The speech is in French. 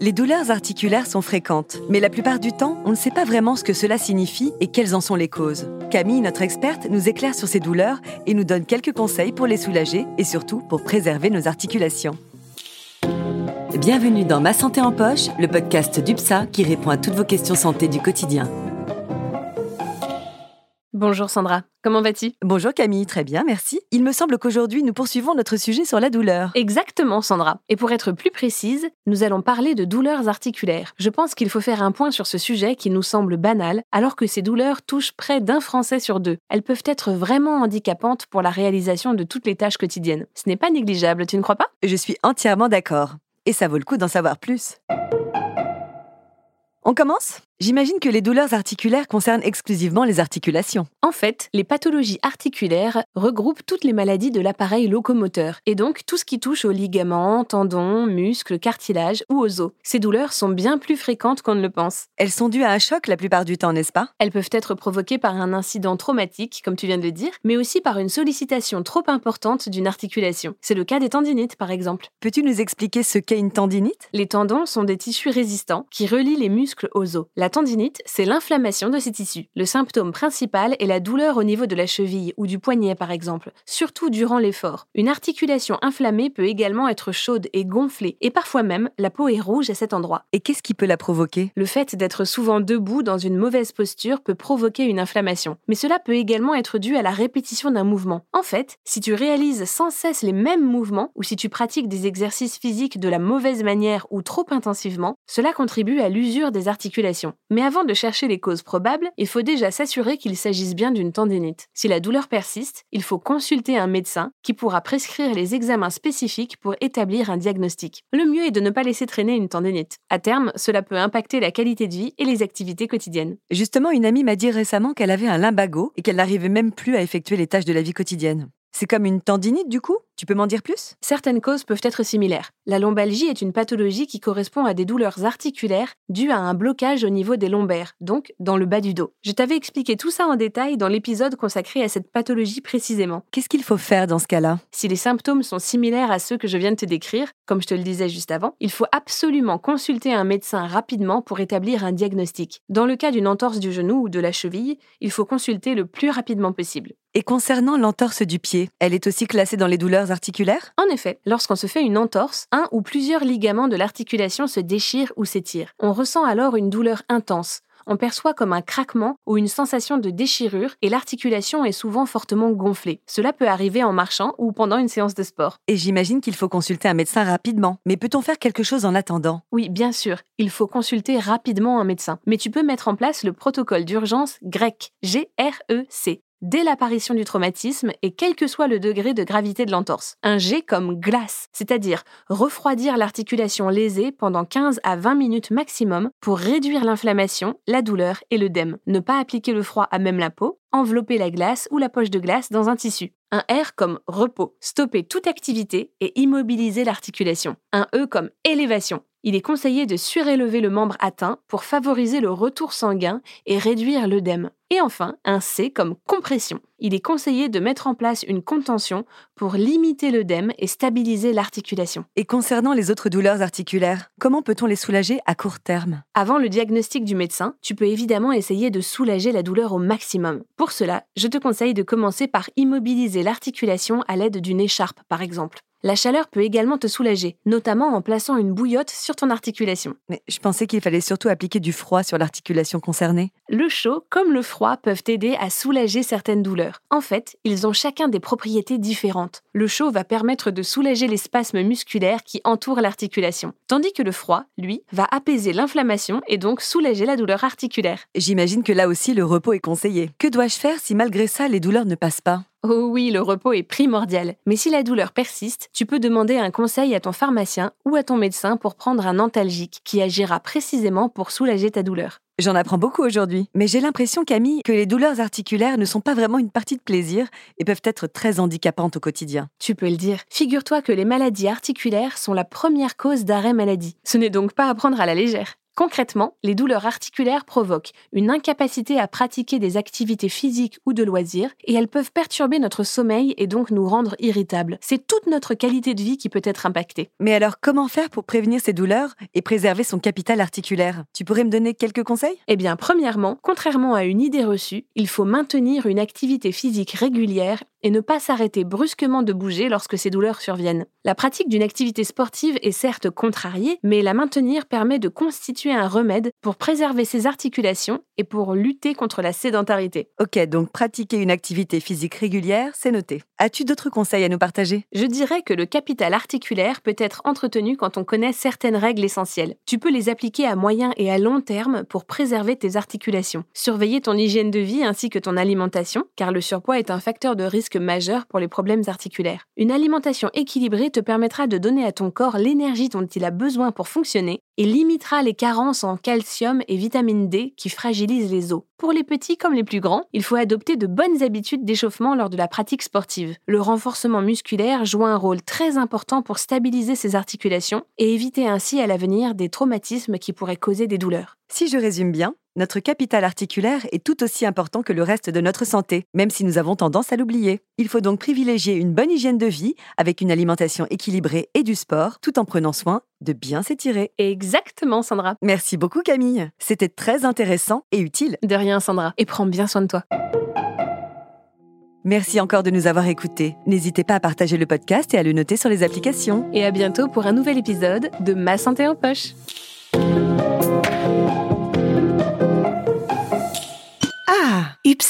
Les douleurs articulaires sont fréquentes, mais la plupart du temps, on ne sait pas vraiment ce que cela signifie et quelles en sont les causes. Camille, notre experte, nous éclaire sur ces douleurs et nous donne quelques conseils pour les soulager et surtout pour préserver nos articulations. Bienvenue dans Ma Santé en Poche, le podcast d'UPSA qui répond à toutes vos questions santé du quotidien. Bonjour Sandra, comment vas-tu? Bonjour Camille, très bien, merci. Il me semble qu'aujourd'hui nous poursuivons notre sujet sur la douleur. Exactement Sandra. Et pour être plus précise, nous allons parler de douleurs articulaires. Je pense qu'il faut faire un point sur ce sujet qui nous semble banal, alors que ces douleurs touchent près d'un Français sur deux. Elles peuvent être vraiment handicapantes pour la réalisation de toutes les tâches quotidiennes. Ce n'est pas négligeable, tu ne crois pas? Je suis entièrement d'accord. Et ça vaut le coup d'en savoir plus. On commence? J'imagine que les douleurs articulaires concernent exclusivement les articulations. En fait, les pathologies articulaires regroupent toutes les maladies de l'appareil locomoteur, et donc tout ce qui touche aux ligaments, tendons, muscles, cartilages ou aux os. Ces douleurs sont bien plus fréquentes qu'on ne le pense. Elles sont dues à un choc la plupart du temps, n'est-ce pas? Elles peuvent être provoquées par un incident traumatique, comme tu viens de le dire, mais aussi par une sollicitation trop importante d'une articulation. C'est le cas des tendinites, par exemple. Peux-tu nous expliquer ce qu'est une tendinite? Les tendons sont des tissus résistants qui relient les muscles aux os. La tendinite, c'est l'inflammation de ces tissus. Le symptôme principal est la douleur au niveau de la cheville ou du poignet par exemple, surtout durant l'effort. Une articulation inflammée peut également être chaude et gonflée, et parfois même la peau est rouge à cet endroit. Et qu'est-ce qui peut la provoquer? Le fait d'être souvent debout dans une mauvaise posture peut provoquer une inflammation, mais cela peut également être dû à la répétition d'un mouvement. En fait, si tu réalises sans cesse les mêmes mouvements ou si tu pratiques des exercices physiques de la mauvaise manière ou trop intensivement, cela contribue à l'usure des articulations. Mais avant de chercher les causes probables, il faut déjà s'assurer qu'il s'agisse bien d'une tendinite. Si la douleur persiste, il faut consulter un médecin qui pourra prescrire les examens spécifiques pour établir un diagnostic. Le mieux est de ne pas laisser traîner une tendinite. À terme, cela peut impacter la qualité de vie et les activités quotidiennes. Justement, une amie m'a dit récemment qu'elle avait un limbago et qu'elle n'arrivait même plus à effectuer les tâches de la vie quotidienne. C'est comme une tendinite du coup? Tu peux m'en dire plus? Certaines causes peuvent être similaires. La lombalgie est une pathologie qui correspond à des douleurs articulaires dues à un blocage au niveau des lombaires, donc dans le bas du dos. Je t'avais expliqué tout ça en détail dans l'épisode consacré à cette pathologie précisément. Qu'est-ce qu'il faut faire dans ce cas-là? Si les symptômes sont similaires à ceux que je viens de te décrire, comme je te le disais juste avant, il faut absolument consulter un médecin rapidement pour établir un diagnostic. Dans le cas d'une entorse du genou ou de la cheville, il faut consulter le plus rapidement possible. Et concernant l'entorse du pied, elle est aussi classée dans les douleurs articulaires En effet, lorsqu'on se fait une entorse, un ou plusieurs ligaments de l'articulation se déchirent ou s'étirent. On ressent alors une douleur intense. On perçoit comme un craquement ou une sensation de déchirure et l'articulation est souvent fortement gonflée. Cela peut arriver en marchant ou pendant une séance de sport. Et j'imagine qu'il faut consulter un médecin rapidement. Mais peut-on faire quelque chose en attendant? Oui, bien sûr, il faut consulter rapidement un médecin. Mais tu peux mettre en place le protocole d'urgence GREC, G-R-E-C dès l'apparition du traumatisme et quel que soit le degré de gravité de l'entorse. Un G comme glace, c'est-à-dire refroidir l'articulation lésée pendant 15 à 20 minutes maximum pour réduire l'inflammation, la douleur et l'œdème. Ne pas appliquer le froid à même la peau, envelopper la glace ou la poche de glace dans un tissu. Un R comme repos, stopper toute activité et immobiliser l'articulation. Un E comme élévation. Il est conseillé de surélever le membre atteint pour favoriser le retour sanguin et réduire l'œdème. Et enfin, un C comme compression. Il est conseillé de mettre en place une contention pour limiter l'œdème et stabiliser l'articulation. Et concernant les autres douleurs articulaires, comment peut-on les soulager à court terme? Avant le diagnostic du médecin, tu peux évidemment essayer de soulager la douleur au maximum. Pour cela, je te conseille de commencer par immobiliser l'articulation à l'aide d'une écharpe, par exemple. La chaleur peut également te soulager, notamment en plaçant une bouillotte sur ton articulation. Mais je pensais qu'il fallait surtout appliquer du froid sur l'articulation concernée. Le chaud comme le froid peuvent t'aider à soulager certaines douleurs. En fait, ils ont chacun des propriétés différentes. Le chaud va permettre de soulager les spasmes musculaires qui entourent l'articulation, tandis que le froid, lui, va apaiser l'inflammation et donc soulager la douleur articulaire. J'imagine que là aussi le repos est conseillé. Que dois-je faire si malgré ça les douleurs ne passent pas? Oh oui, le repos est primordial. Mais si la douleur persiste, tu peux demander un conseil à ton pharmacien ou à ton médecin pour prendre un antalgique qui agira précisément pour soulager ta douleur. J'en apprends beaucoup aujourd'hui, mais j'ai l'impression, Camille, que les douleurs articulaires ne sont pas vraiment une partie de plaisir et peuvent être très handicapantes au quotidien. Tu peux le dire. Figure-toi que les maladies articulaires sont la première cause d'arrêt maladie. Ce n'est donc pas à prendre à la légère. Concrètement, les douleurs articulaires provoquent une incapacité à pratiquer des activités physiques ou de loisirs et elles peuvent perturber notre sommeil et donc nous rendre irritables. C'est toute notre qualité de vie qui peut être impactée. Mais alors, comment faire pour prévenir ces douleurs et préserver son capital articulaire? Tu pourrais me donner quelques conseils? Eh bien, premièrement, contrairement à une idée reçue, il faut maintenir une activité physique régulière et ne pas s'arrêter brusquement de bouger lorsque ces douleurs surviennent. La pratique d'une activité sportive est certes contrariée, mais la maintenir permet de constituer un remède pour préserver ses articulations et pour lutter contre la sédentarité. Ok, donc pratiquer une activité physique régulière, c'est noté. As-tu d'autres conseils à nous partager? Je dirais que le capital articulaire peut être entretenu quand on connaît certaines règles essentielles. Tu peux les appliquer à moyen et à long terme pour préserver tes articulations. Surveiller ton hygiène de vie ainsi que ton alimentation, car le surpoids est un facteur de risque majeur pour les problèmes articulaires. Une alimentation équilibrée te permettra de donner à ton corps l'énergie dont il a besoin pour fonctionner et limitera les carences en calcium et vitamine D qui fragilisent les os. Pour les petits comme les plus grands, il faut adopter de bonnes habitudes d'échauffement lors de la pratique sportive. Le renforcement musculaire joue un rôle très important pour stabiliser ses articulations et éviter ainsi à l'avenir des traumatismes qui pourraient causer des douleurs. Si je résume bien, notre capital articulaire est tout aussi important que le reste de notre santé, même si nous avons tendance à l'oublier. Il faut donc privilégier une bonne hygiène de vie avec une alimentation équilibrée et du sport, tout en prenant soin de bien s'étirer. Exactement, Sandra. Merci beaucoup Camille. C'était très intéressant et utile. De rien, Sandra. Et prends bien soin de toi. Merci encore de nous avoir écoutés. N'hésitez pas à partager le podcast et à le noter sur les applications. Et à bientôt pour un nouvel épisode de Ma santé en poche. Ah, üb.